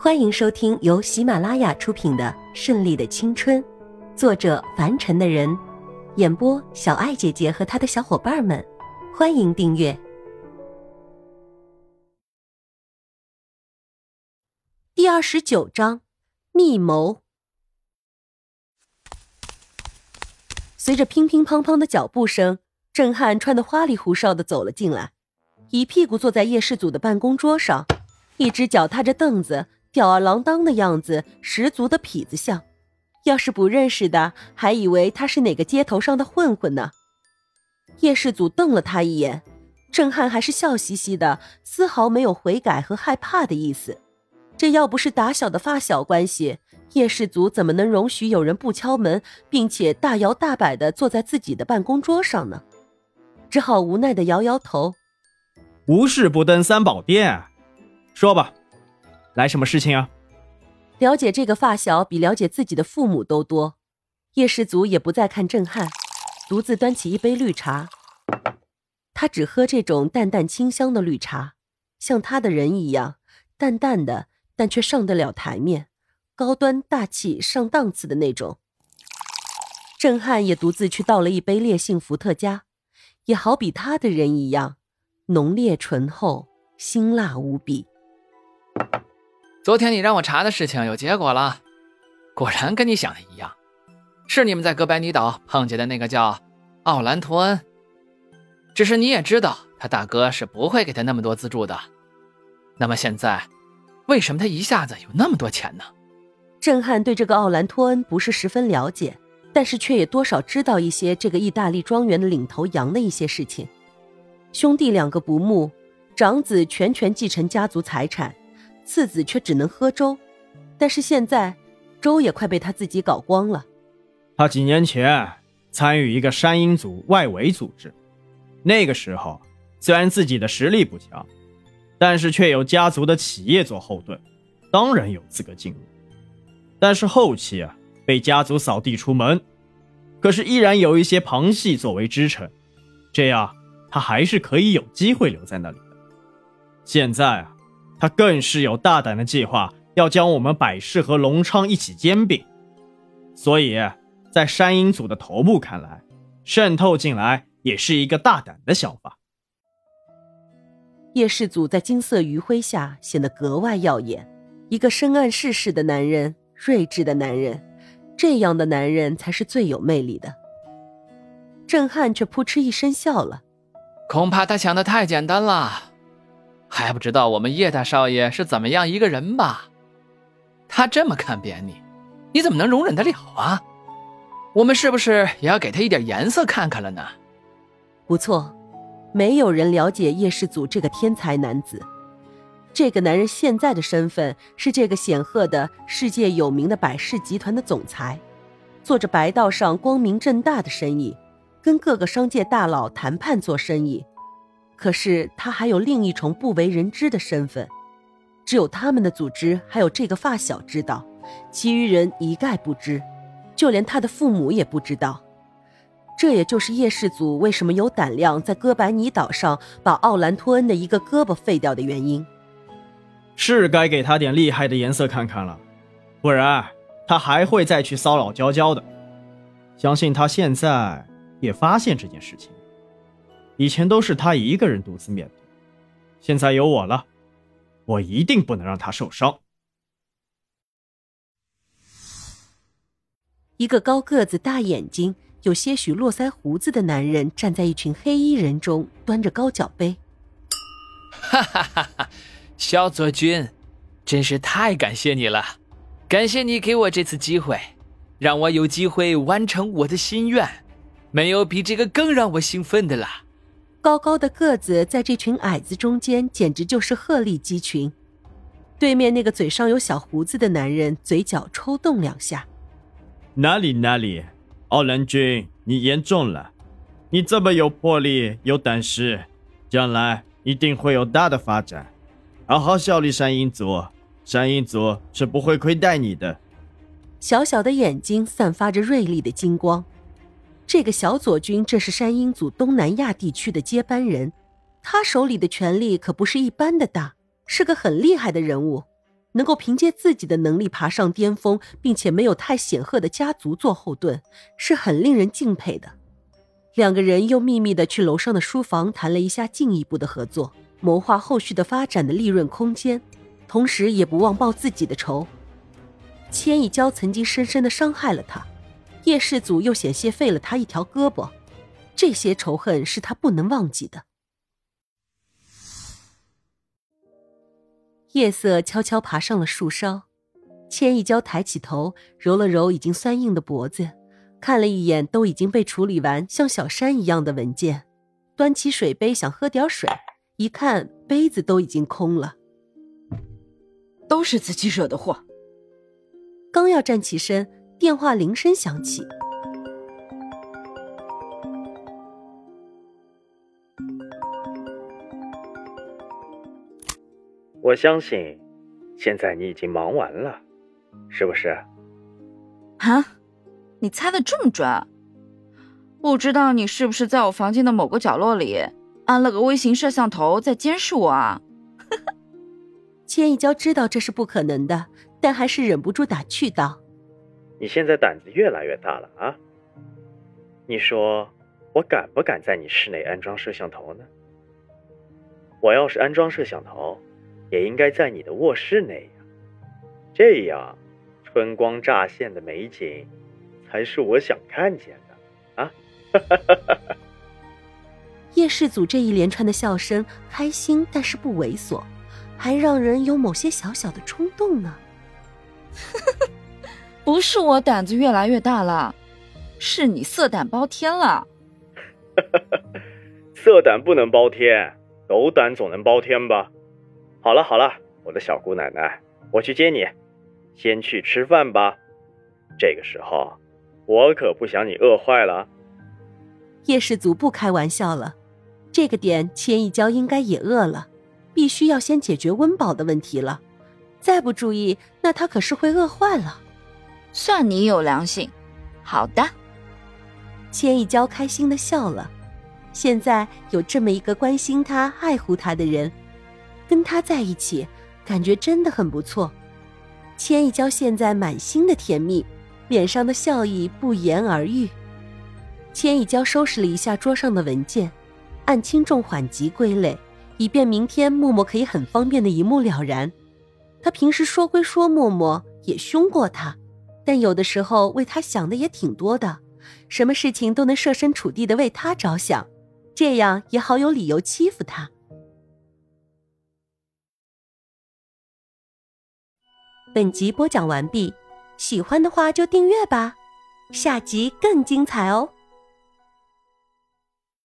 欢迎收听由喜马拉雅出品的《顺利的青春》，作者凡尘的人，演播小爱姐姐和她的小伙伴们。欢迎订阅第二十九章密谋。随着乒乒乓乓的脚步声，郑汉穿得花里胡哨的走了进来，一屁股坐在叶氏祖的办公桌上，一只脚踏着凳子。吊儿郎当的样子，十足的痞子相。要是不认识的，还以为他是哪个街头上的混混呢。叶世祖瞪了他一眼，郑汉还是笑嘻嘻的，丝毫没有悔改和害怕的意思。这要不是打小的发小关系，叶世祖怎么能容许有人不敲门，并且大摇大摆的坐在自己的办公桌上呢？只好无奈的摇摇头。无事不登三宝殿，说吧。来什么事情啊？了解这个发小比了解自己的父母都多。叶世祖也不再看郑汉，独自端起一杯绿茶。他只喝这种淡淡清香的绿茶，像他的人一样淡淡的，但却上得了台面，高端大气上档次的那种。郑汉也独自去倒了一杯烈性伏特加，也好比他的人一样，浓烈醇厚，辛辣无比。昨天你让我查的事情有结果了，果然跟你想的一样，是你们在哥白尼岛碰见的那个叫奥兰托恩。只是你也知道，他大哥是不会给他那么多资助的。那么现在，为什么他一下子有那么多钱呢？震汉对这个奥兰托恩不是十分了解，但是却也多少知道一些这个意大利庄园的领头羊的一些事情。兄弟两个不睦，长子全权继承家族财产。次子却只能喝粥，但是现在，粥也快被他自己搞光了。他几年前参与一个山鹰族外围组织，那个时候虽然自己的实力不强，但是却有家族的企业做后盾，当然有资格进入。但是后期啊，被家族扫地出门，可是依然有一些旁系作为支撑，这样他还是可以有机会留在那里的。现在啊。他更是有大胆的计划，要将我们百世和隆昌一起兼并，所以，在山鹰组的头目看来，渗透进来也是一个大胆的想法。叶氏祖在金色余晖下显得格外耀眼，一个深谙世事的男人，睿智的男人，这样的男人才是最有魅力的。郑汉却扑哧一声笑了，恐怕他想的太简单了。还不知道我们叶大少爷是怎么样一个人吧？他这么看扁你，你怎么能容忍得了啊？我们是不是也要给他一点颜色看看了呢？不错，没有人了解叶氏祖这个天才男子。这个男人现在的身份是这个显赫的世界有名的百事集团的总裁，做着白道上光明正大的生意，跟各个商界大佬谈判做生意。可是他还有另一重不为人知的身份，只有他们的组织还有这个发小知道，其余人一概不知，就连他的父母也不知道。这也就是叶氏族为什么有胆量在哥白尼岛上把奥兰托恩的一个胳膊废掉的原因。是该给他点厉害的颜色看看了，不然他还会再去骚扰娇娇的。相信他现在也发现这件事情。以前都是他一个人独自面对，现在有我了，我一定不能让他受伤。一个高个子、大眼睛、有些许络腮胡子的男人站在一群黑衣人中，端着高脚杯。哈哈哈哈！小佐君，真是太感谢你了，感谢你给我这次机会，让我有机会完成我的心愿，没有比这个更让我兴奋的了。高高的个子在这群矮子中间，简直就是鹤立鸡群。对面那个嘴上有小胡子的男人，嘴角抽动两下。哪里哪里，奥兰君，你严重了。你这么有魄力、有胆识，将来一定会有大的发展。好好效力山鹰族，山鹰族是不会亏待你的。小小的眼睛散发着锐利的金光。这个小左军，这是山鹰组东南亚地区的接班人，他手里的权力可不是一般的大，是个很厉害的人物。能够凭借自己的能力爬上巅峰，并且没有太显赫的家族做后盾，是很令人敬佩的。两个人又秘密的去楼上的书房谈了一下进一步的合作，谋划后续的发展的利润空间，同时也不忘报自己的仇。千亿娇曾经深深的伤害了他，叶氏祖又险些废了他一条胳膊，这些仇恨是他不能忘记的。夜色悄悄爬上了树梢，千一娇抬起头，揉了揉已经酸硬的脖子。看了一眼都已经被处理完，像小山一样的文件，端起水杯想喝点水，一看杯子都已经空了。都是自己惹的祸。刚要站起身，电话铃声响起。我相信，现在你已经忙完了，是不是？啊？你猜的这么准，不知道你是不是在我房间的某个角落里安了个微型摄像头在监视我啊？千一娇知道这是不可能的，但还是忍不住打趣道：“你现在胆子越来越大了啊！你说我敢不敢在你室内安装摄像头呢？我要是安装摄像头，也应该在你的卧室内呀，这样春光乍现的美景。”才是我想看见的啊！叶世祖这一连串的笑声，开心但是不猥琐，还让人有某些小小的冲动呢。不是我胆子越来越大了，是你色胆包天了。色胆不能包天，斗胆总能包天吧？好了好了，我的小姑奶奶，我去接你，先去吃饭吧。这个时候。我可不想你饿坏了。叶氏族不开玩笑了，这个点千一娇应该也饿了，必须要先解决温饱的问题了。再不注意，那她可是会饿坏了。算你有良心。好的，千一娇开心的笑了。现在有这么一个关心他、爱护他的人，跟他在一起，感觉真的很不错。千一娇现在满心的甜蜜。脸上的笑意不言而喻。千一娇收拾了一下桌上的文件，按轻重缓急归类，以便明天默默可以很方便的一目了然。他平时说归说，默默也凶过他，但有的时候为他想的也挺多的，什么事情都能设身处地的为他着想，这样也好有理由欺负他。本集播讲完毕。喜欢的话就订阅吧，下集更精彩哦。